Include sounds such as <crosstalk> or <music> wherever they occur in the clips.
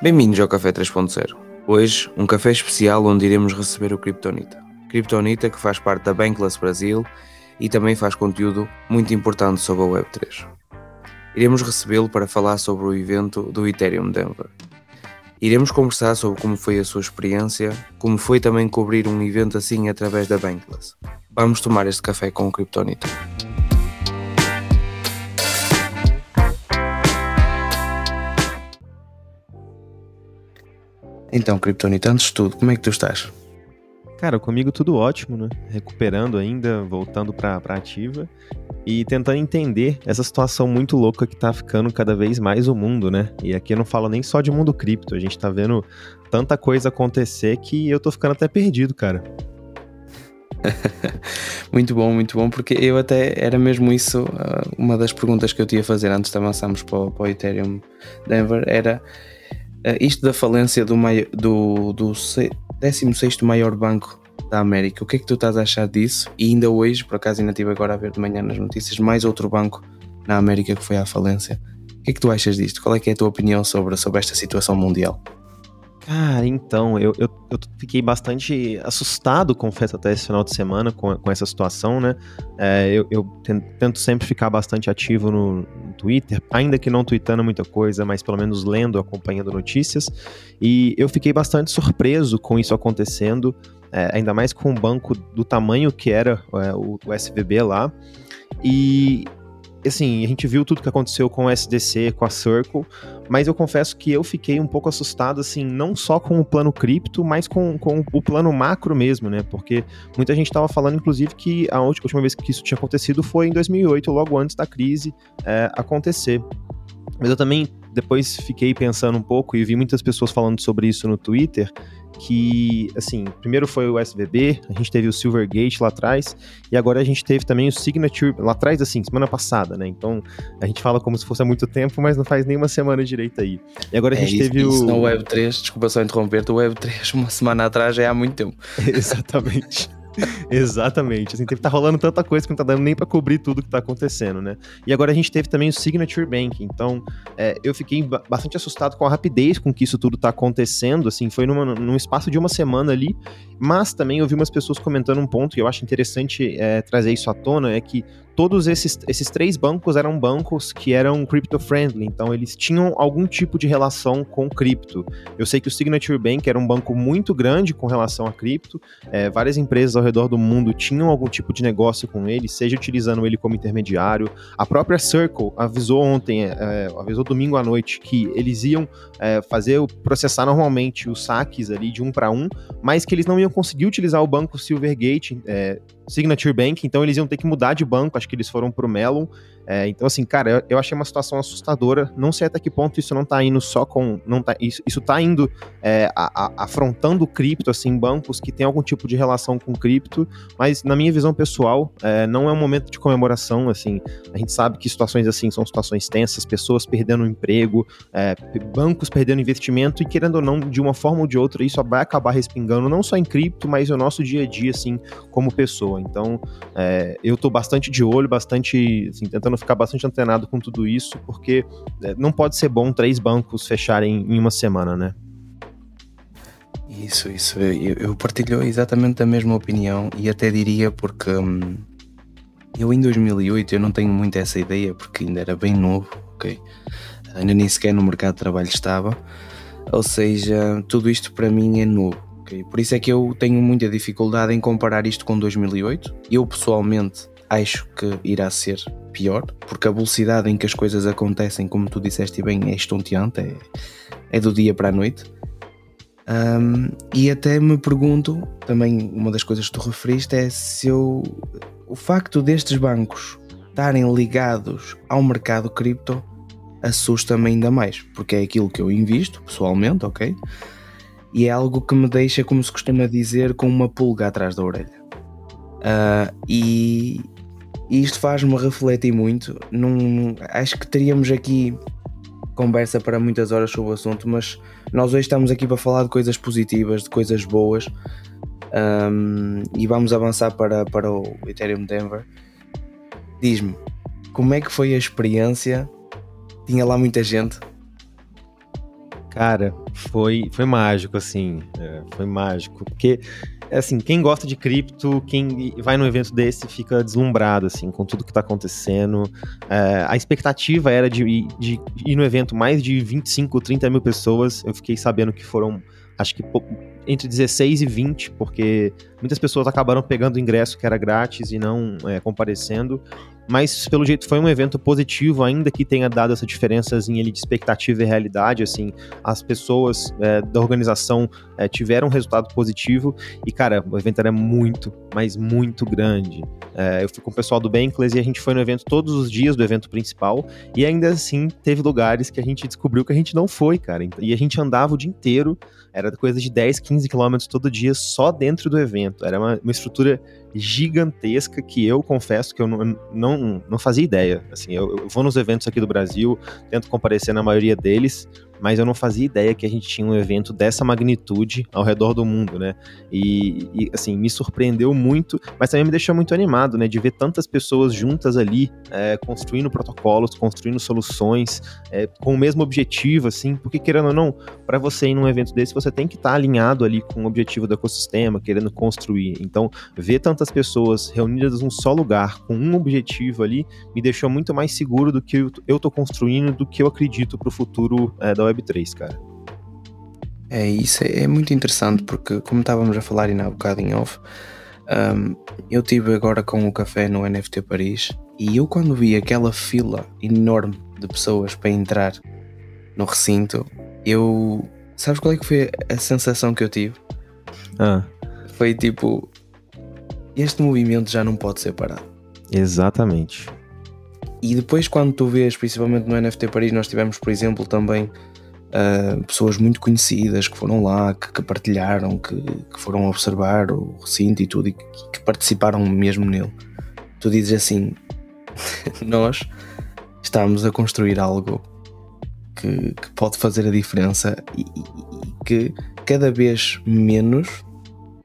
Bem-vindos ao Café 3.0. Hoje, um café especial onde iremos receber o Kryptonita. Kryptonita que faz parte da Bankless Brasil e também faz conteúdo muito importante sobre a Web3. Iremos recebê-lo para falar sobre o evento do Ethereum Denver. Iremos conversar sobre como foi a sua experiência, como foi também cobrir um evento assim através da Bankless. Vamos tomar este café com o Kryptonita. Então, Kryptonita, antes de tudo, como é que tu estás? Cara, comigo tudo ótimo, né? Recuperando ainda, voltando pra, pra ativa e tentando entender essa situação muito louca que tá ficando cada vez mais o mundo, né? E aqui eu não falo nem só de mundo cripto, a gente tá vendo tanta coisa acontecer que eu tô ficando até perdido, cara. <laughs> muito bom, muito bom, porque eu até era mesmo isso, ah, uma das perguntas que eu tinha a fazer antes de avançarmos para o, para o Ethereum Denver era isto da falência do, do, do 16 maior banco da América, o que é que tu estás a achar disso? E ainda hoje, por acaso ainda estive agora a ver de manhã nas notícias, mais outro banco na América que foi à falência. O que é que tu achas disto? Qual é é a tua opinião sobre, sobre esta situação mundial? Cara, então, eu, eu, eu, fiquei bastante assustado, confesso, até esse final de semana com, com essa situação, né? É, eu, eu, tento sempre ficar bastante ativo no, Twitter, ainda que não tweetando muita coisa, mas pelo menos lendo, acompanhando notícias. E eu fiquei bastante surpreso com isso acontecendo, é, ainda mais com um banco do tamanho que era é, o, o SVB lá. E assim, a gente viu tudo que aconteceu com o SDC, com a Circle, mas eu confesso que eu fiquei um pouco assustado, assim, não só com o plano cripto, mas com, com o plano macro mesmo, né? Porque muita gente estava falando, inclusive, que a última vez que isso tinha acontecido foi em 2008, logo antes da crise é, acontecer. Mas eu também depois fiquei pensando um pouco e vi muitas pessoas falando sobre isso no Twitter, que, assim, primeiro foi o SVB, a gente teve o Silvergate lá atrás, e agora a gente teve também o Signature lá atrás, assim, semana passada, né? Então, a gente fala como se fosse há muito tempo, mas não faz nem uma semana direito aí. E agora a é, gente isso, teve isso o... na Web3, desculpa só interromper, o Web3 <laughs> uma semana atrás já é há muito tempo. <laughs> Exatamente. <laughs> Exatamente. Assim, tá rolando tanta coisa que não tá dando nem para cobrir tudo que tá acontecendo, né? E agora a gente teve também o Signature Bank. Então, é, eu fiquei bastante assustado com a rapidez com que isso tudo tá acontecendo. Assim, foi numa, num espaço de uma semana ali. Mas também eu vi umas pessoas comentando um ponto e eu acho interessante é, trazer isso à tona: é que todos esses, esses três bancos eram bancos que eram crypto-friendly, então eles tinham algum tipo de relação com cripto. Eu sei que o Signature Bank era um banco muito grande com relação a cripto, é, várias empresas ao redor do mundo tinham algum tipo de negócio com ele, seja utilizando ele como intermediário. A própria Circle avisou ontem, é, é avisou domingo à noite, que eles iam é, fazer, processar normalmente os saques ali de um para um, mas que eles não iam conseguir utilizar o banco Silvergate é, Signature Bank, então eles iam ter que mudar de banco, acho que eles foram pro Melon. É, então, assim, cara, eu, eu, achei uma situação assustadora. Não sei até que ponto isso não tá indo só com. Não tá, isso, isso tá indo é, a, a, afrontando cripto, assim, bancos que tem algum tipo de relação com cripto, mas na minha visão pessoal, é, não é um momento de comemoração, assim. A gente sabe que situações assim são situações tensas, pessoas perdendo emprego, é, bancos perdendo investimento, e querendo ou não, de uma forma ou de outra, isso vai acabar respingando não só em cripto, mas no nosso dia a dia, assim, como pessoa. Então, é, eu tô bastante de olho, bastante, assim, tentando ficar bastante antenado com tudo isso, porque é, não pode ser bom três bancos fecharem em uma semana, né? Isso, isso. Eu, eu partilho exatamente a mesma opinião e até diria porque hum, eu em 2008 eu não tenho muito essa ideia porque ainda era bem novo, ok? Ainda nem sequer no mercado de trabalho estava. Ou seja, tudo isto para mim é novo. Okay? Por isso é que eu tenho muita dificuldade em comparar isto com 2008. Eu pessoalmente acho que irá ser pior, porque a velocidade em que as coisas acontecem, como tu disseste bem, é estonteante, é, é do dia para a noite. Um, e até me pergunto, também uma das coisas que tu referiste é se eu, o facto destes bancos estarem ligados ao mercado cripto assusta-me ainda mais, porque é aquilo que eu invisto pessoalmente, ok? E é algo que me deixa, como se costuma dizer, com uma pulga atrás da orelha. Uh, e, e isto faz-me refletir muito. Num, acho que teríamos aqui conversa para muitas horas sobre o assunto, mas nós hoje estamos aqui para falar de coisas positivas, de coisas boas. Um, e vamos avançar para, para o Ethereum Denver. Diz-me, como é que foi a experiência? Tinha lá muita gente? Cara, foi, foi mágico, assim. É, foi mágico. Porque, assim, quem gosta de cripto, quem vai num evento desse fica deslumbrado, assim, com tudo que tá acontecendo. É, a expectativa era de, de, de, ir no evento mais de 25, 30 mil pessoas. Eu fiquei sabendo que foram, acho que entre 16 e 20, porque muitas pessoas acabaram pegando o ingresso que era grátis e não é, comparecendo mas pelo jeito foi um evento positivo, ainda que tenha dado essa diferençazinha ali de expectativa e realidade, assim, as pessoas é, da organização é, tiveram um resultado positivo. E, cara, o evento era muito, mas muito grande. É, eu fui com o pessoal do Bankless e a gente foi no evento todos os dias do evento principal. E ainda assim teve lugares que a gente descobriu que a gente não foi, cara, e a gente andava o dia inteiro, era coisa de 10, 15 quilômetros todo dia só dentro do evento, era uma, uma estrutura gigantesca que eu confesso que eu não, não, não fazia ideia. Assim, eu, eu vou nos eventos aqui do Brasil, tento comparecer na maioria deles, mas eu não fazia ideia que a gente tinha um evento dessa magnitude ao redor do mundo, né? E, e, assim, me surpreendeu muito, mas também me deixou muito animado, né? De ver tantas pessoas juntas ali, é, construindo protocolos, construindo soluções, é, com o mesmo objetivo, assim, porque querendo ou não, para você ir num evento desse, você tem que estar tá alinhado ali com o objetivo do ecossistema, querendo construir. Então, ver tantas pessoas reunidas num só lugar, com um objetivo ali, me deixou muito mais seguro do que eu, tô construindo, do que eu acredito para o futuro é, da Web3, cara. É, isso é, muito interessante porque, como estávamos a falar ainda há bocado em off, um, eu tive agora com o café no NFT Paris e eu quando vi aquela fila enorme de pessoas para entrar no recinto, eu. Sabes qual é que foi a sensação que eu tive? Ah. Foi tipo. Este movimento já não pode ser parado. Exatamente. E depois, quando tu vês, principalmente no NFT Paris, nós tivemos, por exemplo, também uh, pessoas muito conhecidas que foram lá, que, que partilharam, que, que, foram observar o recinto e tudo, e que, que participaram mesmo nele. Tu dizes assim: <laughs> nós estamos a construir algo que, pode fazer a diferença e, e, que cada vez menos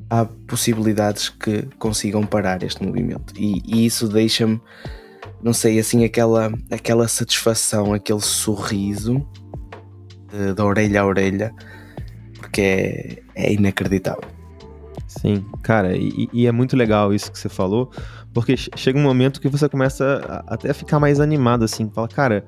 há possibilidades que consigam parar este movimento. E, e isso deixa-me, não sei, assim, aquela, aquela satisfação, aquele sorriso de, de orelha a orelha, porque é, é inacreditável. Sim, cara, e, e, é muito legal isso que você falou, porque chega um momento que você começa a, até a ficar mais animado, assim, fala, cara,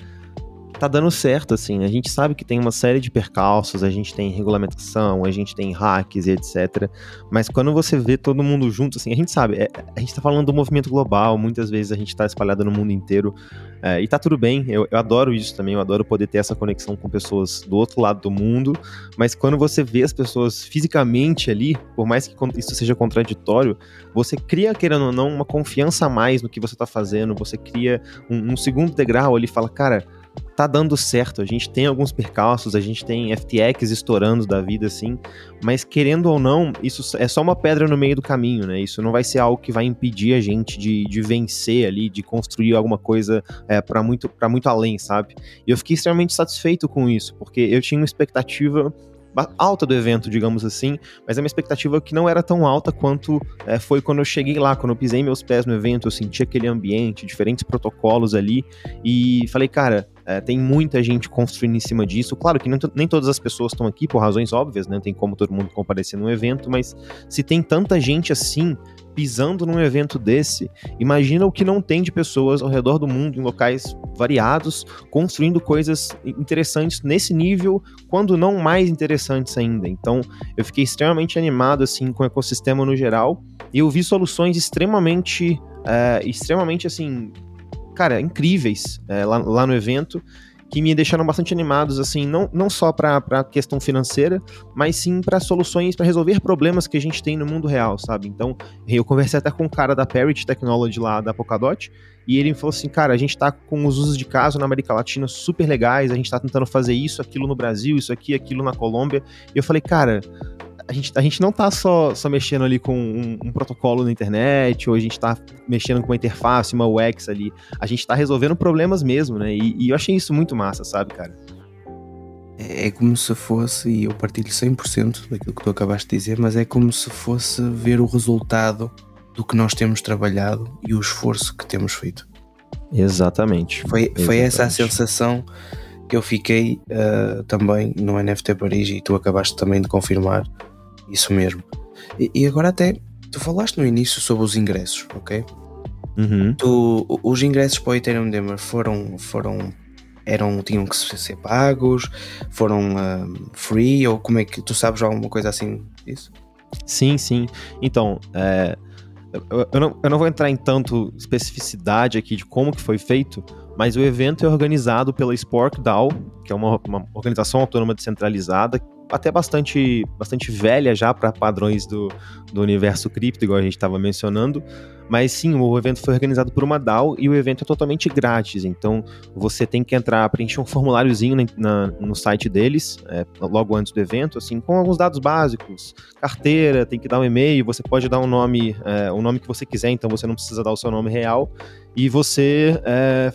tá dando certo, assim. A gente sabe que tem uma série de percalços, a gente tem regulamentação, a gente tem hacks e etc. Mas quando você vê todo mundo junto, assim, a gente sabe, é, a gente tá falando do movimento global, muitas vezes a gente tá espalhado no mundo inteiro. É, e tá tudo bem, eu, eu, adoro isso também, eu adoro poder ter essa conexão com pessoas do outro lado do mundo. Mas quando você vê as pessoas fisicamente ali, por mais que isso seja contraditório, você cria, querendo ou não, uma confiança a mais no que você tá fazendo, você cria um, um segundo degrau ali fala, cara tá dando certo. A gente tem alguns percalços, a gente tem FTX estourando da vida assim, mas querendo ou não, isso é só uma pedra no meio do caminho, né? Isso não vai ser algo que vai impedir a gente de, de vencer ali, de construir alguma coisa é, para muito, pra muito além, sabe? E eu fiquei extremamente satisfeito com isso, porque eu tinha uma expectativa alta do evento, digamos assim, mas é uma expectativa que não era tão alta quanto é, foi quando eu cheguei lá, quando eu pisei meus pés no evento, eu senti aquele ambiente, diferentes protocolos ali, e falei, cara, é, tem muita gente construindo em cima disso. Claro que nem, nem todas as pessoas estão aqui por razões óbvias, né? Não tem como todo mundo comparecer num evento, mas se tem tanta gente assim pisando num evento desse, imagina o que não tem de pessoas ao redor do mundo, em locais variados, construindo coisas interessantes nesse nível, quando não mais interessantes ainda. Então, eu fiquei extremamente animado assim com o ecossistema no geral e eu vi soluções extremamente, é, extremamente assim, cara, incríveis é, lá, lá no evento que me deixaram bastante animados, assim, não, não só para a questão financeira, mas sim para soluções, para resolver problemas que a gente tem no mundo real, sabe? Então, eu conversei até com um cara da Parrot Technology lá da Polkadot, e ele falou assim, cara, a gente tá com os usos de caso na América Latina super legais, a gente tá tentando fazer isso, aquilo no Brasil, isso aqui, aquilo na Colômbia, e eu falei, cara, a gente, a gente não tá só, só mexendo ali com um, um, protocolo na internet, ou a gente tá mexendo com uma interface, uma UX ali. A gente tá resolvendo problemas mesmo, né? E, e eu achei isso muito massa, sabe, cara? É, é como se fosse, e eu partilho 100% daquilo que tu acabaste de dizer, mas é como se fosse ver o resultado do que nós temos trabalhado e o esforço que temos feito. Exatamente. Foi, foi Exatamente. essa a sensação que eu fiquei uh, também no NFT Paris e tu acabaste também de confirmar isso mesmo. E, e agora até tu falaste no início sobre os ingressos, ok? Uhum. Tu, os ingressos para o Ethereum Demmer foram, foram eram, tinham que ser pagos, foram uh, free, ou como é que tu sabes alguma coisa assim disso? Sim, sim. Então, é, eu, eu, não, eu não vou entrar em tanto especificidade aqui de como que foi feito, mas o evento é organizado pela Spork DAO, que é uma, uma organização autônoma descentralizada, até bastante, bastante velha já para padrões do, do universo cripto, igual a gente estava mencionando. Mas sim, o evento foi organizado por uma DAO e o evento é totalmente grátis. Então você tem que entrar, preencher um formuláriozinho na, na, no site deles, é, logo antes do evento, assim, com alguns dados básicos, carteira, tem que dar um e-mail, você pode dar um nome, é, o nome que você quiser, então você não precisa dar o seu nome real. E você é,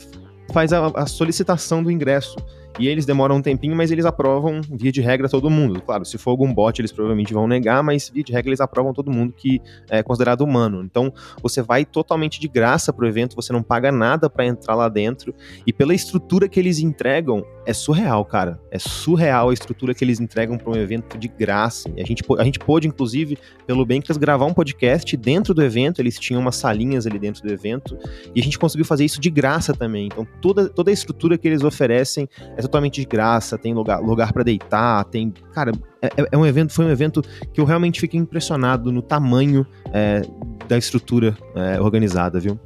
faz a, a solicitação do ingresso. E eles demoram um tempinho, mas eles aprovam, via de regra, todo mundo. Claro, se for algum bot, eles provavelmente vão negar, mas via de regra eles aprovam todo mundo que é considerado humano. Então, você vai totalmente de graça pro evento, você não paga nada para entrar lá dentro. E pela estrutura que eles entregam, é surreal, cara. É surreal a estrutura que eles entregam para um evento de graça. A gente, a gente pôde, inclusive, pelo Bankers, gravar um podcast dentro do evento. Eles tinham umas salinhas ali dentro do evento. E a gente conseguiu fazer isso de graça também. Então, toda, toda a estrutura que eles oferecem é totalmente de graça, tem lugar, lugar para deitar, tem. Cara, é, é, é, um evento, foi um evento que eu realmente fiquei impressionado no tamanho é, da estrutura é, organizada, viu?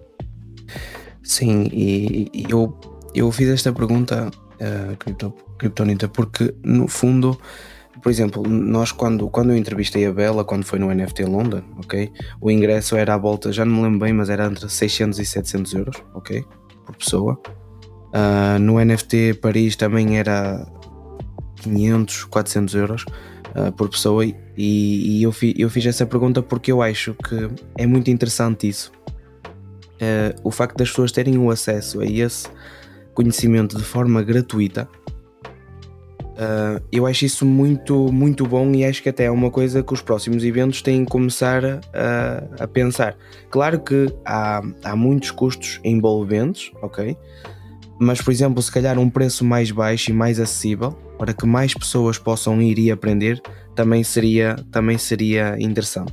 Sim, e, e, eu, eu fiz esta pergunta, uh, Cripto, Kryptonita, porque no fundo, por exemplo, nós quando, quando eu entrevistei a Bela, quando foi no NFT London, ok? O ingresso era à volta, já não me lembro bem, mas era entre 600 e 700 euros, ok? Por pessoa. Uh, no NFT Paris também era 500, 400 euros uh, por pessoa e, e eu, fi, eu, fiz essa pergunta porque eu acho que é muito interessante isso. Uh, o facto das pessoas terem o acesso a esse conhecimento de forma gratuita. eu acho isso muito, muito bom e acho que até é uma coisa que os próximos eventos têm que começar a, a pensar. Claro que há, há muitos custos envolventes, ok? mas por exemplo, se calhar um preço mais baixo e mais acessível para que mais pessoas possam ir e aprender também seria, também seria interessante.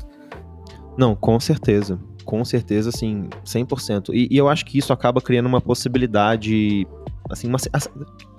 Não, com certeza. Com certeza, sim, 100%. E, e eu acho que isso acaba criando uma possibilidade assim, uma,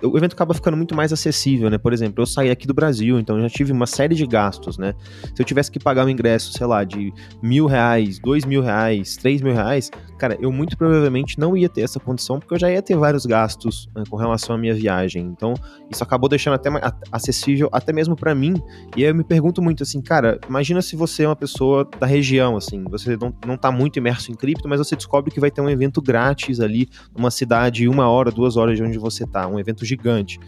o evento acaba ficando muito mais acessível, né? Por exemplo, eu saí aqui do Brasil, então eu já tive uma série de gastos, né? Se eu tivesse que pagar um ingresso, sei lá, de mil reais, dois mil reais, três mil reais, cara, eu muito provavelmente não ia ter essa condição, porque eu já ia ter vários gastos né, com relação à minha viagem. Então, isso acabou deixando até mais acessível, até mesmo para mim. E aí eu me pergunto muito assim, cara, imagina se você é uma pessoa da região, assim, você não, não tá muito imerso em cripto, mas você descobre que vai ter um evento grátis ali, numa cidade, uma hora, duas horas de onde você tá, um evento gigante.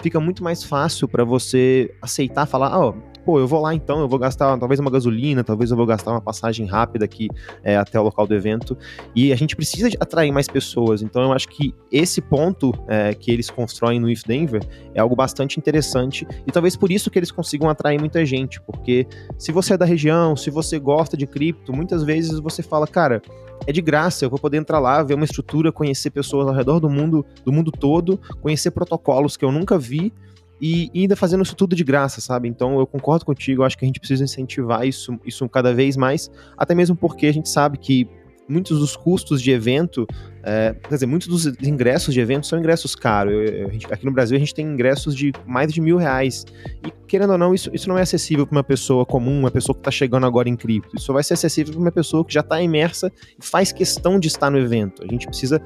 Fica muito mais fácil para você aceitar, falar, ó, oh, pô, eu vou lá então, eu vou gastar talvez uma gasolina, talvez eu vou gastar uma passagem rápida aqui é, até o local do evento. E a gente precisa atrair mais pessoas. Então eu acho que esse ponto é, que eles constroem no If Denver é algo bastante interessante e talvez por isso que eles consigam atrair muita gente, porque se você é da região, se você gosta de cripto, muitas vezes você fala, cara, é de graça, eu vou poder entrar lá, ver uma estrutura, conhecer pessoas ao redor do mundo, do mundo todo, conhecer protocolos que eu nunca vi e, ainda fazendo isso tudo de graça, sabe? Então eu concordo contigo, eu acho que a gente precisa incentivar isso, isso cada vez mais, até mesmo porque a gente sabe que muitos dos custos de evento, é, quer dizer, muitos dos ingressos de evento são ingressos caros. Eu, eu, aqui no Brasil a gente tem ingressos de mais de mil reais. E querendo ou não, isso, isso não é acessível para uma pessoa comum, uma pessoa que está chegando agora em cripto. Isso vai ser acessível para uma pessoa que já está imersa e faz questão de estar no evento. A gente precisa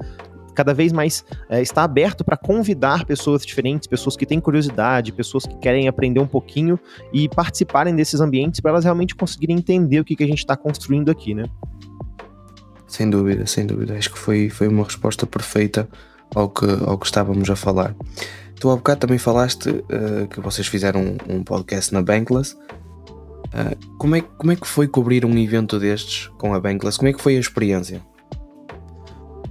cada vez mais é, estar aberto para convidar pessoas diferentes, pessoas que têm curiosidade, pessoas que querem aprender um pouquinho e participarem desses ambientes para elas realmente conseguirem entender o que, que a gente está construindo aqui, né? Sem dúvida, sem dúvida. Acho que foi, foi uma resposta perfeita ao que, ao que estávamos a falar. Tu há bocado também falaste uh, que vocês fizeram um, um podcast na Bankless. Uh, como, é, como é que foi cobrir um evento destes com a Bankless? Como é que foi a experiência?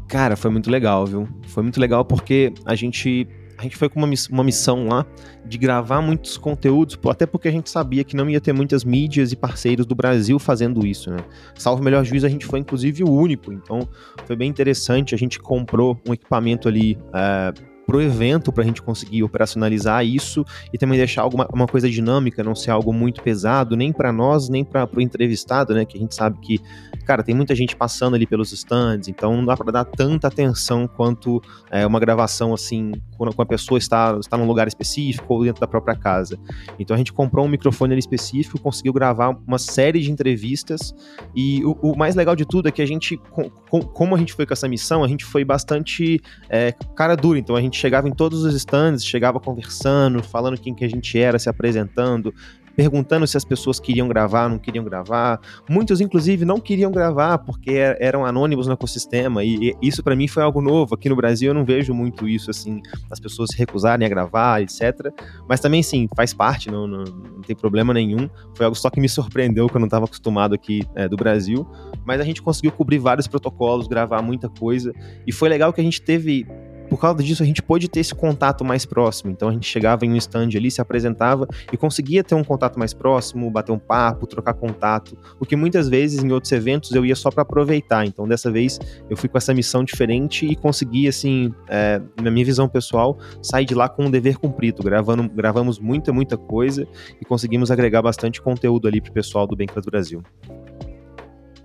Cara, foi muito legal, viu? Foi muito legal porque a gente a gente foi com uma, miss uma missão lá de gravar muitos conteúdos, até porque a gente sabia que não ia ter muitas mídias e parceiros do Brasil fazendo isso, né? Salvo melhor juízo, a gente foi inclusive o único, então foi bem interessante. A gente comprou um equipamento ali. Uh, pro evento para a gente conseguir operacionalizar isso e também deixar alguma uma coisa dinâmica, não ser algo muito pesado, nem para nós, nem para o entrevistado, né? Que a gente sabe que, cara, tem muita gente passando ali pelos stands, então não dá para dar tanta atenção quanto é, uma gravação assim, quando a pessoa está, está num lugar específico ou dentro da própria casa. Então a gente comprou um microfone ali específico, conseguiu gravar uma série de entrevistas e o, o mais legal de tudo é que a gente, com, com, como a gente foi com essa missão, a gente foi bastante é, cara dura. Então a gente chegava em todos os stands, chegava conversando, falando quem que a gente era, se apresentando, perguntando se as pessoas queriam gravar, não queriam gravar. Muitos, inclusive, não queriam gravar porque é, eram anônimos no ecossistema. E isso para mim foi algo novo. Aqui no Brasil eu não vejo muito isso, assim, as pessoas se recusarem a gravar, etc. Mas também, sim, faz parte, não, não, não tem problema nenhum. Foi algo só que me surpreendeu que eu não estava acostumado aqui é, do Brasil. Mas a gente conseguiu cobrir vários protocolos, gravar muita coisa. E foi legal que a gente teve por causa disso, a gente pôde ter esse contato mais próximo. Então a gente chegava em um stand ali, se apresentava e conseguia ter um contato mais próximo, bater um papo, trocar contato. O que muitas vezes em outros eventos eu ia só para aproveitar. Então dessa vez eu fui com essa missão diferente e consegui, assim, é, na minha visão pessoal, sair de lá com um dever cumprido. Gravando, gravamos muita, muita coisa e conseguimos agregar bastante conteúdo ali pro pessoal do Bankless Brasil.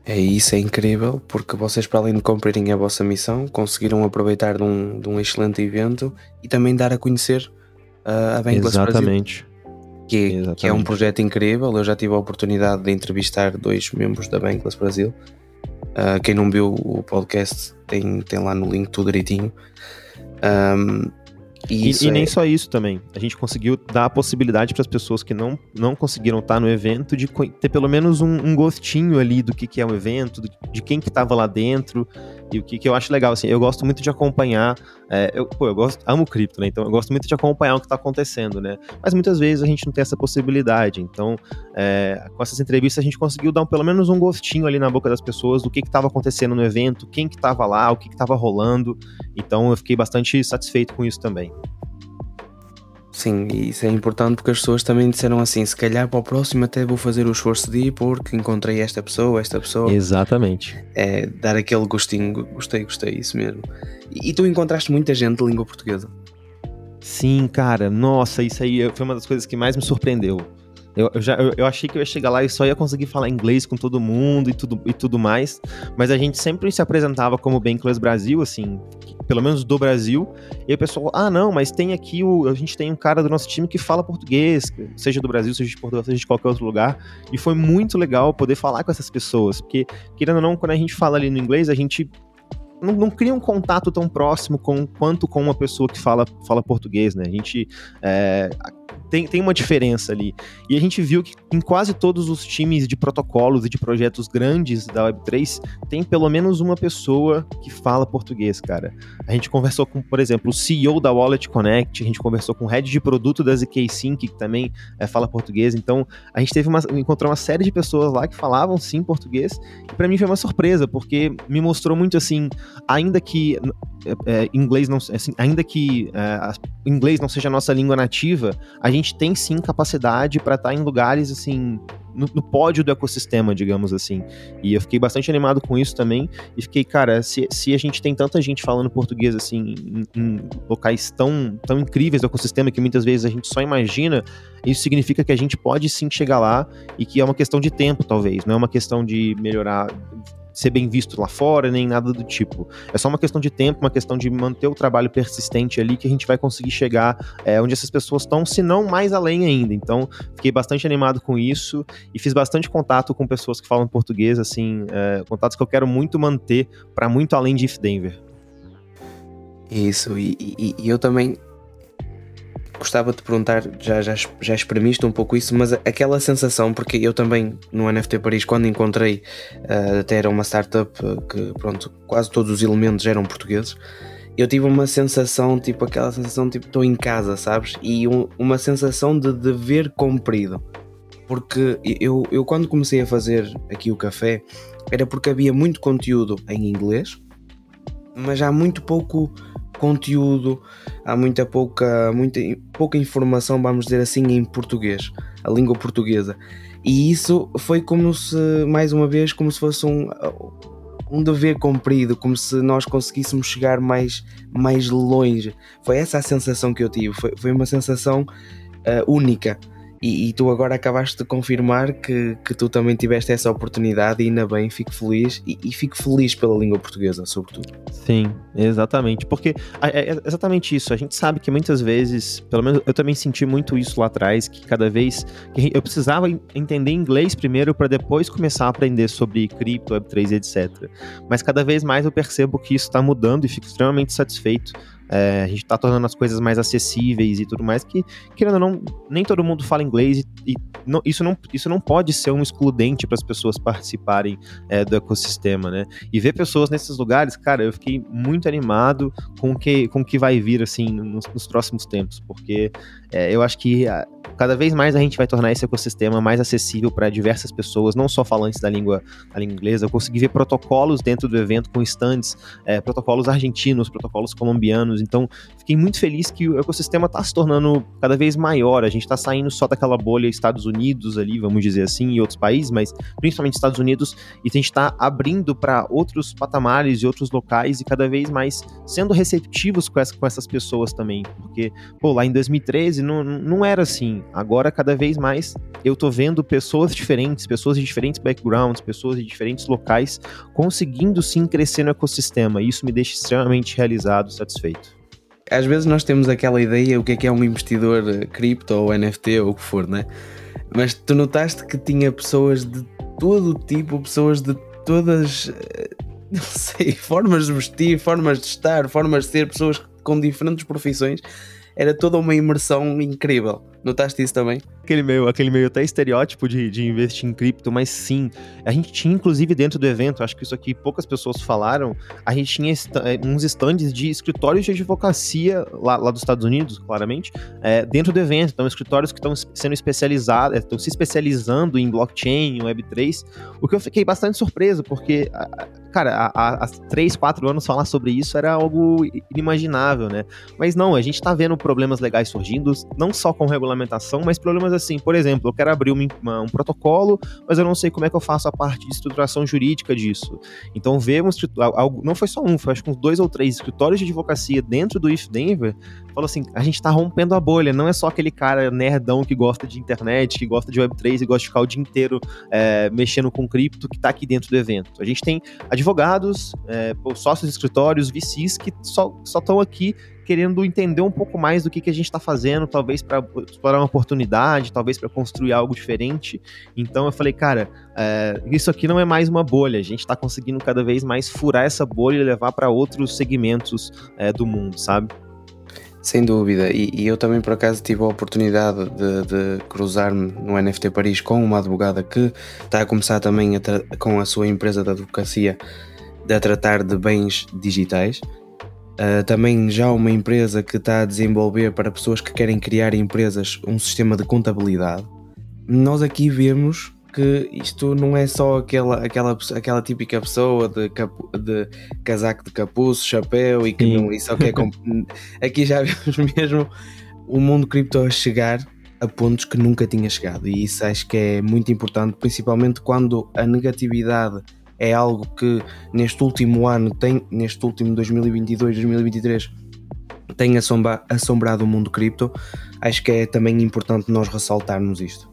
É isso, é incrível, porque vocês, para além de cumprirem a vossa missão, conseguiram aproveitar de um, de um excelente evento e também dar a conhecer uh, a Bankless Exatamente. Brasil. Que, Exatamente. que é um projeto incrível. Eu já tive a oportunidade de entrevistar dois membros da Bankless Brasil. Uh, quem não viu o podcast tem, tem lá no link tudo direitinho. Um, e, e, e, nem é... só isso também. A gente conseguiu dar a possibilidade para as pessoas que não, não conseguiram estar no evento de ter pelo menos um, um gostinho ali do que, que é o evento, de quem que estava lá dentro. E o que, que eu acho legal, assim, eu gosto muito de acompanhar. É, eu, pô, eu gosto, amo cripto, né? Então eu gosto muito de acompanhar o que está acontecendo, né? Mas muitas vezes a gente não tem essa possibilidade. Então, é, com essas entrevistas, a gente conseguiu dar um, pelo menos um gostinho ali na boca das pessoas do que estava acontecendo no evento, quem que estava lá, o que estava rolando. Então eu fiquei bastante satisfeito com isso também. Sim, e isso é importante porque as pessoas também disseram assim: se calhar para o próximo até vou fazer o esforço de ir porque encontrei esta pessoa, esta pessoa. Exatamente. É dar aquele gostinho, gostei, gostei, isso mesmo. E, e tu encontraste muita gente de língua portuguesa? Sim, cara, nossa, isso aí foi uma das coisas que mais me surpreendeu. Eu, eu, já, eu, eu, achei que eu ia chegar lá e só ia conseguir falar inglês com todo mundo e tudo, e tudo mais, mas a gente sempre se apresentava como Bankless Brasil, assim, pelo menos do Brasil, e o pessoal, ah, não, mas tem aqui, o, a gente tem um cara do nosso time que fala português, seja do Brasil, seja de Portugal, seja de qualquer outro lugar, e foi muito legal poder falar com essas pessoas, porque, querendo ou não, quando a gente fala ali no inglês, a gente não, não, cria um contato tão próximo com, quanto com uma pessoa que fala, fala português, né? A gente é, tem, tem uma diferença ali. E a gente viu que em quase todos os times de protocolos e de projetos grandes da Web3 tem pelo menos uma pessoa que fala português, cara. A gente conversou com, por exemplo, o CEO da Wallet Connect, a gente conversou com o head de produto da ZK Sync, que também é, fala português. Então, a gente teve uma, encontrou uma série de pessoas lá que falavam sim português. E para mim foi uma surpresa, porque me mostrou muito assim, ainda que é, é, inglês não, assim, ainda que é, inglês não seja a nossa língua nativa, a gente tem sim capacidade para estar tá em lugares assim no, no, pódio do ecossistema, digamos assim. E eu fiquei bastante animado com isso também. E fiquei, cara, se, se a gente tem tanta gente falando português assim em, em locais tão, tão incríveis do ecossistema que muitas vezes a gente só imagina, isso significa que a gente pode sim chegar lá e que é uma questão de tempo, talvez. Não é uma questão de melhorar ser bem visto lá fora, nem nada do tipo. É só uma questão de tempo, uma questão de manter o trabalho persistente ali que a gente vai conseguir chegar é, onde essas pessoas estão, se não mais além ainda. Então, fiquei bastante animado com isso e fiz bastante contato com pessoas que falam português, assim, é, contatos que eu quero muito manter para muito além de If Denver. Isso, e, e, e eu também gostava de perguntar, já, já, já exprimiste um pouco isso, mas aquela sensação, porque eu também no NFT Paris, quando encontrei, uh, até era uma startup que, pronto, quase todos os elementos eram portugueses, eu tive uma sensação, tipo aquela sensação, tipo, estou em casa, sabes? E um, uma sensação de dever cumprido. Porque eu, eu, quando comecei a fazer aqui o café, era porque havia muito conteúdo em inglês, mas há muito pouco conteúdo, há muita pouca, muita pouca informação, vamos dizer assim, em português, a língua portuguesa. E isso foi como se, mais uma vez, como se fosse um, um dever cumprido, como se nós conseguíssemos chegar mais, mais longe. Foi essa a sensação que eu tive, foi, foi uma sensação uh, única. E, e, tu agora acabaste de confirmar que, que tu também tiveste essa oportunidade e ainda bem, fico feliz e, e fico feliz pela língua portuguesa, sobretudo. Sim, exatamente, porque é, é exatamente isso, a gente sabe que muitas vezes, pelo menos eu também senti muito isso lá atrás, que cada vez que eu precisava entender inglês primeiro para depois começar a aprender sobre cripto, Web3 etc. Mas cada vez mais eu percebo que isso está mudando e fico extremamente satisfeito é, a gente está tornando as coisas mais acessíveis e tudo mais, que, querendo ou não, nem todo mundo fala inglês e, e não, isso, não, isso não pode ser um excludente para as pessoas <laughs> participarem é, do ecossistema, né? E ver pessoas nesses lugares, cara, eu fiquei muito animado com o que, com que vai vir, assim, nos, nos próximos tempos, porque é, eu acho que a, cada vez mais a gente vai tornar esse ecossistema mais acessível para diversas pessoas, não só falantes da língua, da língua inglesa. Eu consegui ver protocolos dentro do evento com stands, é, protocolos argentinos, protocolos colombianos. Então, fiquei muito feliz que o ecossistema está se tornando cada vez maior. A gente está saindo só daquela bolha Estados Unidos ali, vamos dizer assim, e outros países, mas principalmente Estados Unidos, e a gente está abrindo para outros patamares e outros locais e cada vez mais sendo receptivos com, essa, com essas pessoas também. Porque, pô, lá em 2013 não, não era assim. Agora, cada vez mais, eu tô vendo pessoas diferentes, pessoas de diferentes backgrounds, pessoas de diferentes locais, conseguindo sim crescer no ecossistema. E isso me deixa extremamente realizado, satisfeito. Às vezes nós temos aquela ideia o que é que é um investidor eh, cripto ou NFT ou o que for, né? Mas tu notaste que tinha pessoas de todo tipo, pessoas de todas, eh, <laughs> não sei, formas de vestir, formas de estar, formas de ser, pessoas com diferentes profissões era toda uma imersão incrível. Notaste isso também? Aquele meio, aquele meio até estereótipo de, de investir em cripto, mas sim. A gente tinha, inclusive, dentro do evento, acho que isso aqui poucas pessoas falaram, a gente tinha eh, uns estandes de escritórios de advocacia lá, lá dos Estados Unidos, claramente, é, dentro do evento. Então, escritórios que estão sendo especializados, estão se especializando em blockchain, Web3, o que eu fiquei bastante surpreso, porque, cara, há, há três, quatro anos falar sobre isso era algo inimaginável, né? Mas não, a gente tá vendo problemas legais surgindo, não só com regulamentação, mas problemas assim, por exemplo, eu quero abrir uma, uma, um protocolo, mas eu não sei como é que eu faço a parte de estruturação jurídica disso. Então, um algo, não foi só um, foi acho que uns dois ou três escritórios de advocacia dentro do IF Denver, falou assim, a gente tá rompendo a bolha, não é só aquele cara nerdão que gosta de internet, que gosta de Web3 e gosta de ficar o dia inteiro é, mexendo com cripto que tá aqui dentro do evento. A gente tem advogados, é, sócios de escritórios, VCs que só estão aqui querendo entender um pouco mais do que, que a gente está fazendo, talvez para explorar uma oportunidade, talvez para construir algo diferente. Então eu falei, cara, é, isso aqui não é mais uma bolha, a gente está conseguindo cada vez mais furar essa bolha e levar para outros segmentos é, do mundo, sabe? Sem dúvida, e, e, eu também por acaso tive a oportunidade de, de cruzar-me no NFT Paris com uma advogada que está a começar também a com a sua empresa de advocacia a tratar de bens digitais Uh, também já uma empresa que está a desenvolver para pessoas que querem criar empresas um sistema de contabilidade. Nós aqui vemos que isto não é só aquela, aquela, aquela típica pessoa de, capu, de casaco de capuz, chapéu e que não, e só quer. <laughs> aqui já <laughs> vemos mesmo o mundo cripto a chegar a pontos que nunca tinha chegado, e isso acho que é muito importante, principalmente quando a negatividade é algo que neste último ano tem, neste último 2022, 2023, tem assombra, assombrado o mundo cripto. Acho que é também importante nós ressaltarmos isto.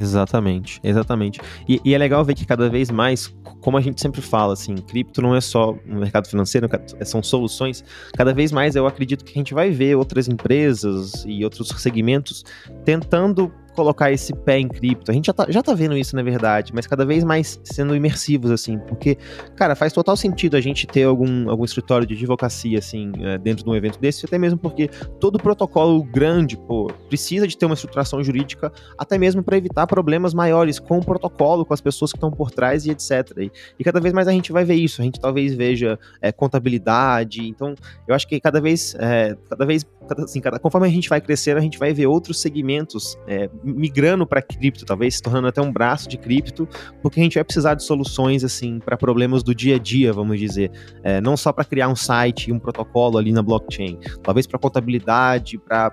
Exatamente, exatamente. E, e, é legal ver que cada vez mais, como a gente sempre fala, assim, cripto não é só um mercado financeiro, são soluções. Cada vez mais eu acredito que a gente vai ver outras empresas e outros segmentos tentando colocar esse pé em cripto. A gente já tá, já tá vendo isso, na verdade, mas cada vez mais sendo imersivos, assim, porque, cara, faz total sentido a gente ter algum, algum escritório de advocacia, assim, é, dentro de um evento desse, até mesmo porque todo protocolo grande, pô, precisa de ter uma estruturação jurídica, até mesmo para evitar problemas maiores com o protocolo, com as pessoas que estão por trás e etc. E, e, cada vez mais a gente vai ver isso, a gente talvez veja é, contabilidade, então eu acho que cada vez, é, cada vez, assim, cada, conforme a gente vai crescendo, a gente vai ver outros segmentos é, migrando para cripto, talvez se tornando até um braço de cripto, porque a gente vai precisar de soluções assim para problemas do dia a dia, vamos dizer, é, não só para criar um site e um protocolo ali na blockchain, talvez para contabilidade, para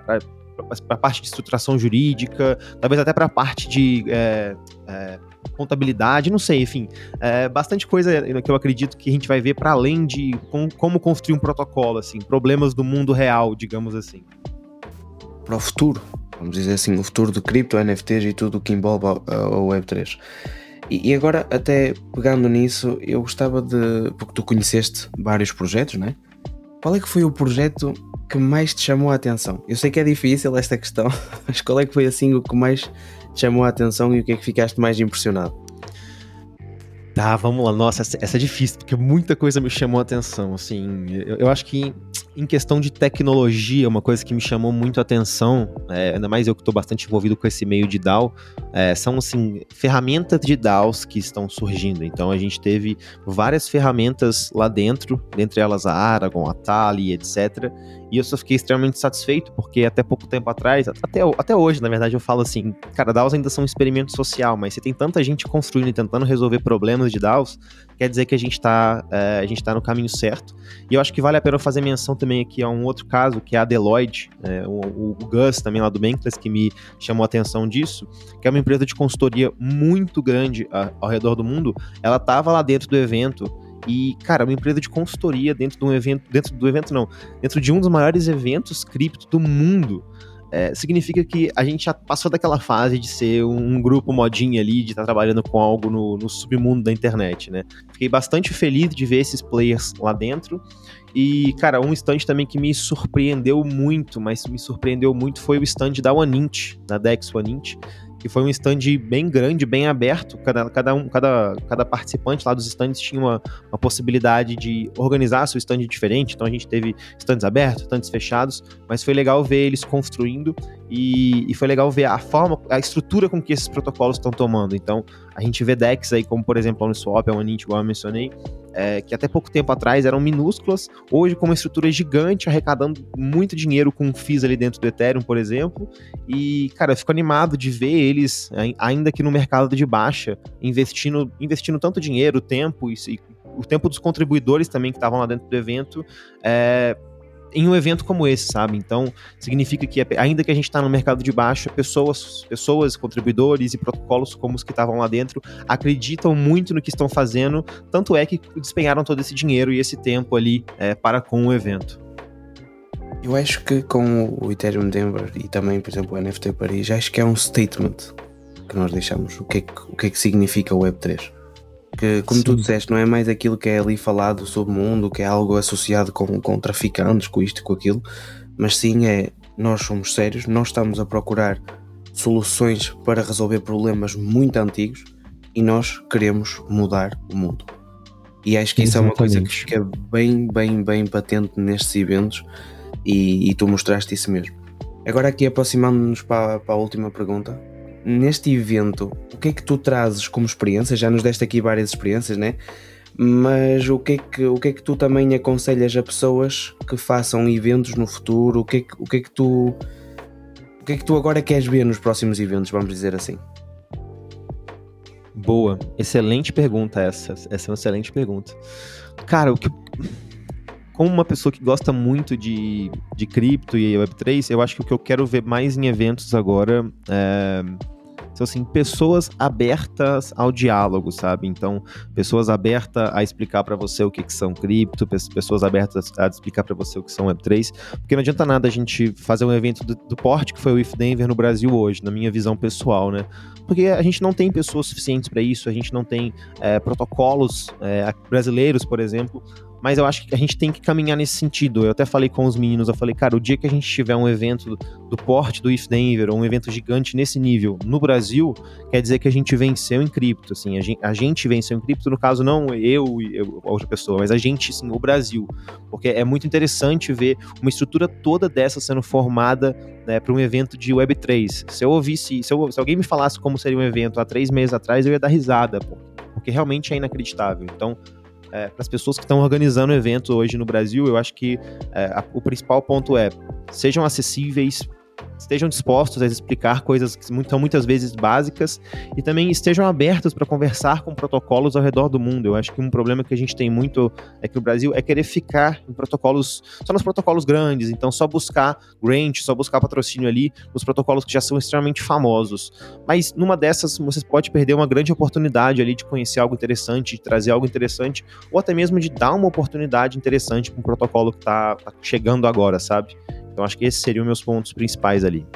para a parte de estruturação jurídica, talvez até para a parte de é, é, contabilidade, não sei, enfim, é, bastante coisa que eu acredito que a gente vai ver para além de com, como construir um protocolo, assim, problemas do mundo real, digamos assim. Para o futuro, vamos dizer assim, o futuro do cripto, NFTs e tudo o que envolve a Web3. E, e, agora, até pegando nisso, eu gostava de. Porque tu conheceste vários projetos, não é? Qual é que foi o projeto que mais te chamou a atenção? Eu sei que é difícil esta questão, <laughs> mas qual é que foi assim o que mais te chamou a atenção e o que é que ficaste mais impressionado? Tá, vamos lá. Nossa, essa, é difícil, porque muita coisa me chamou a atenção. Assim, eu, eu acho que em questão de tecnologia, uma coisa que me chamou muito a atenção, é, ainda mais eu que estou bastante envolvido com esse meio de DAO, é, são assim, ferramentas de DAOs que estão surgindo. Então a gente teve várias ferramentas lá dentro, dentre elas a Aragon, a Tali, etc. E eu só fiquei extremamente satisfeito, porque até pouco tempo atrás, até, até hoje, na verdade, eu falo assim, cara, DAOs ainda são um experimento social, mas se tem tanta gente construindo e tentando resolver problemas de DAOs, quer dizer que a gente está é, a gente tá no caminho certo. E eu acho que vale a pena fazer menção também aqui a um outro caso, que é a Deloitte, é, o, o, Gus também lá do Bankless, que me chamou a atenção disso, que é uma empresa de consultoria muito grande a, ao redor do mundo. Ela estava lá dentro do evento e, cara, uma empresa de consultoria dentro de um evento, dentro do evento não, dentro de um dos maiores eventos cripto do mundo é, significa que a gente já passou daquela fase de ser um grupo modinha ali, de estar tá trabalhando com algo no, no, submundo da internet, né? Fiquei bastante feliz de ver esses players lá dentro. E, cara, um stand também que me surpreendeu muito, mas me surpreendeu muito foi o stand da Onint, da Dex Onint, que foi um stand bem grande, bem aberto. Cada, cada, um, cada, cada participante lá dos stands tinha uma, uma possibilidade de organizar seu stand diferente. Então a gente teve stands abertos, stands fechados, mas foi legal ver eles construindo e, e foi legal ver a forma, a estrutura com que esses protocolos estão tomando. Então a gente vê decks aí, como por exemplo a Uniswap, a Onint, igual eu mencionei, é, que até pouco tempo atrás eram minúsculas, hoje com uma estrutura gigante, arrecadando muito dinheiro com FIIs ali dentro do Ethereum, por exemplo. E, cara, eu fico animado de ver eles, ainda que no mercado de baixa, investindo, investindo tanto dinheiro, tempo e, e o tempo dos contribuidores também que estavam lá dentro do evento. É, em um evento como esse, sabe? Então, significa que, ainda que a gente está no mercado de baixo, pessoas, pessoas, contribuidores e protocolos como os que estavam lá dentro acreditam muito no que estão fazendo, tanto é que despenharam todo esse dinheiro e esse tempo ali é, para com o evento. Eu acho que com o Ethereum Denver e também, por exemplo, o NFT Paris, acho que é um statement que nós deixamos. O que é que, o que, é que significa o Web3? Que, como Sim. tu disseste, não é mais aquilo que é ali falado sobre o mundo, que é algo associado com, com traficantes, com isto e com aquilo, mas sim é nós somos sérios, nós estamos a procurar soluções para resolver problemas muito antigos e nós queremos mudar o mundo. E acho que isso Exatamente. é uma coisa que fica bem, bem, bem patente nestes eventos e, e tu mostraste isso mesmo. Agora aqui aproximando-nos para, para a última pergunta, neste evento, o que é que tu trazes como experiência? Já nos deste aqui várias experiências, né? Mas o que, é que, o que é que tu também aconselhas a pessoas que façam eventos no futuro? O que é que, o que, é que tu o que é que tu agora queres ver nos próximos eventos, vamos dizer assim? Boa, excelente pergunta essa. Essa é uma excelente pergunta. Cara, o que como uma pessoa que gosta muito de, de cripto e Web3, eu acho que o que eu quero ver mais em eventos agora é são assim, pessoas abertas ao diálogo, sabe? Então, pessoas abertas a explicar para você o que, que são cripto, pessoas abertas a explicar para você o que são Web3, porque não adianta nada a gente fazer um evento do, do porte que foi o If Denver no Brasil hoje, na minha visão pessoal, né? Porque a gente não tem pessoas suficientes para isso, a gente não tem é, protocolos é, brasileiros, por exemplo, mas eu acho que a gente tem que caminhar nesse sentido. Eu até falei com os meninos, eu falei, cara, o dia que a gente tiver um evento do, porte do If Denver, ou um evento gigante nesse nível no Brasil, quer dizer que a gente venceu em cripto, assim, a gente, a gente venceu em cripto, no caso não eu e outra pessoa, mas a gente, sim, o Brasil, porque é muito interessante ver uma estrutura toda dessa sendo formada né, para um evento de Web3. Se eu ouvisse, se, eu, se alguém me falasse como seria um evento há três meses atrás, eu ia dar risada, pô, porque realmente é inacreditável. Então, é, para as pessoas que estão organizando o evento hoje no Brasil, eu acho que é, a, o principal ponto é sejam acessíveis, estejam dispostos a explicar coisas que são muitas vezes básicas e também estejam abertos para conversar com protocolos ao redor do mundo. Eu acho que um problema que a gente tem muito é que o Brasil é querer ficar em protocolos, só nos protocolos grandes, então só buscar grant, só buscar patrocínio ali nos protocolos que já são extremamente famosos. Mas numa dessas você pode perder uma grande oportunidade ali de conhecer algo interessante, de trazer algo interessante, ou até mesmo de dar uma oportunidade interessante para um protocolo que está tá chegando agora, sabe? Então acho que esses seriam meus pontos principais ali.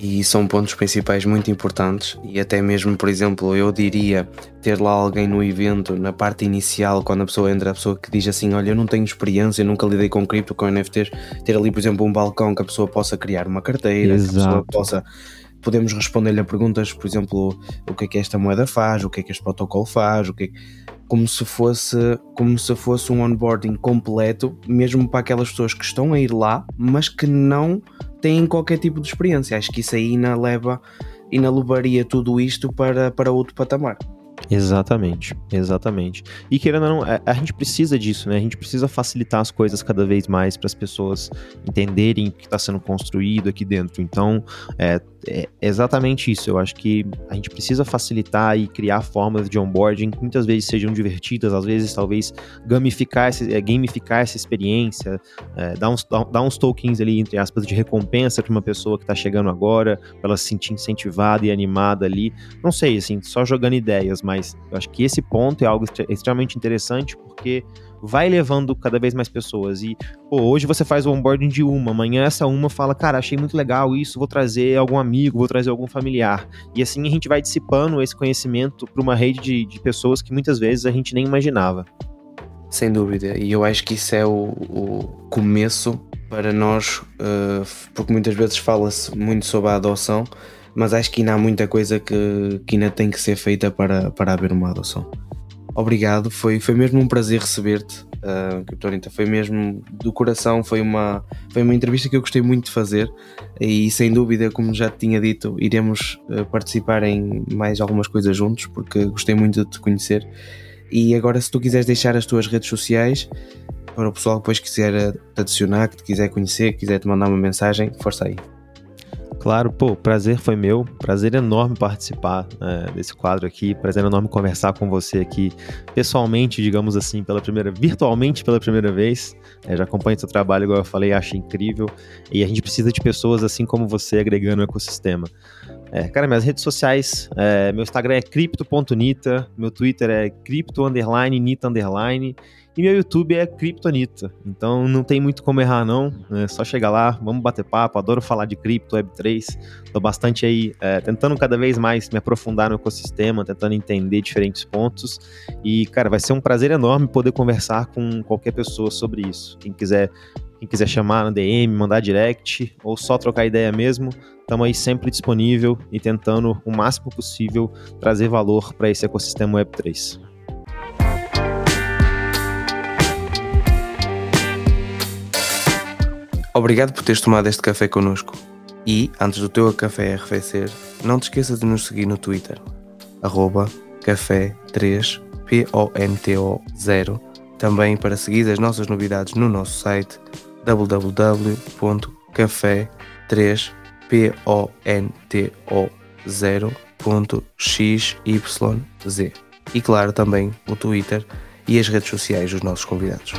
E são pontos principais muito importantes, e até mesmo, por exemplo, eu diria ter lá alguém no evento, na parte inicial, quando a pessoa entra, a pessoa que diz assim: Olha, eu não tenho experiência, nunca lidei com cripto, com NFTs, ter ali, por exemplo, um balcão que a pessoa possa criar uma carteira, Exato. que a pessoa possa. Podemos responder-lhe a perguntas, por exemplo, o que é que esta moeda faz, o que é que este protocolo faz, o que é como se fosse como se fosse um onboarding completo, mesmo para aquelas pessoas que estão a ir lá, mas que não têm qualquer tipo de experiência. Acho que isso aí ainda leva, ainda levaria tudo isto para, para outro patamar. Exatamente, exatamente. E querendo ou não, a, a, gente precisa disso, né? A gente precisa facilitar as coisas cada vez mais para as pessoas entenderem o que está sendo construído aqui dentro. Então, é, é exatamente isso. Eu acho que a gente precisa facilitar e criar formas de onboarding que muitas vezes sejam divertidas, às vezes talvez gamificar, esse, é, gamificar essa experiência, é, dar, uns, dar, uns tokens ali, entre aspas, de recompensa para uma pessoa que está chegando agora, para ela se sentir incentivada e animada ali. Não sei, assim, só jogando ideias, mas eu acho que esse ponto é algo extremamente interessante porque vai levando cada vez mais pessoas. E pô, hoje você faz o onboarding de uma, amanhã essa uma fala, cara, achei muito legal isso, vou trazer algum amigo, vou trazer algum familiar. E assim a gente vai dissipando esse conhecimento para uma rede de, de pessoas que muitas vezes a gente nem imaginava. Sem dúvida, e eu acho que isso é o, o começo para nós, uh, porque muitas vezes fala-se muito sobre a adoção, mas acho que ainda há muita coisa que, que ainda tem que ser feita para, para haver uma adoção obrigado, foi, foi mesmo um prazer receber-te, uh, foi mesmo do coração, foi uma, foi uma entrevista que eu gostei muito de fazer e sem dúvida, como já te tinha dito, iremos uh, participar em mais algumas coisas juntos porque gostei muito de te conhecer. E agora, se tu quiseres deixar as tuas redes sociais para o pessoal depois quiser te adicionar, que te quiser conhecer, que quiser te mandar uma mensagem, força aí. Claro, pô, prazer foi meu, prazer enorme participar é, desse quadro aqui, prazer enorme conversar com você aqui pessoalmente, digamos assim, pela primeira, virtualmente pela primeira vez. É, já acompanho seu trabalho, igual eu falei, acho incrível. E a gente precisa de pessoas assim como você agregando o ecossistema. É, cara, minhas redes sociais, é, meu Instagram é cripto.nita, meu Twitter é cripto underline, nita underline. E meu YouTube é Kryptonita. Então não tem muito como errar, não. É só chegar lá, vamos bater papo. Adoro falar de cripto, Web3. Tô bastante aí é, tentando cada vez mais me aprofundar no ecossistema, tentando entender diferentes pontos. E, cara, vai ser um prazer enorme poder conversar com qualquer pessoa sobre isso. Quem quiser quem quiser chamar na DM, mandar direct ou só trocar ideia mesmo, estamos aí sempre disponível e tentando o máximo possível trazer valor para esse ecossistema Web3. Obrigado por teres tomado este café connosco. E, antes do teu café arrefecer, não te esqueças de nos seguir no Twitter, arroba café3, P-O-N-T-O-0, também para seguir as nossas novidades no nosso site www.café3, P-O-N-T-O-0.xyz. E claro, também o Twitter e as redes sociais dos nossos convidados.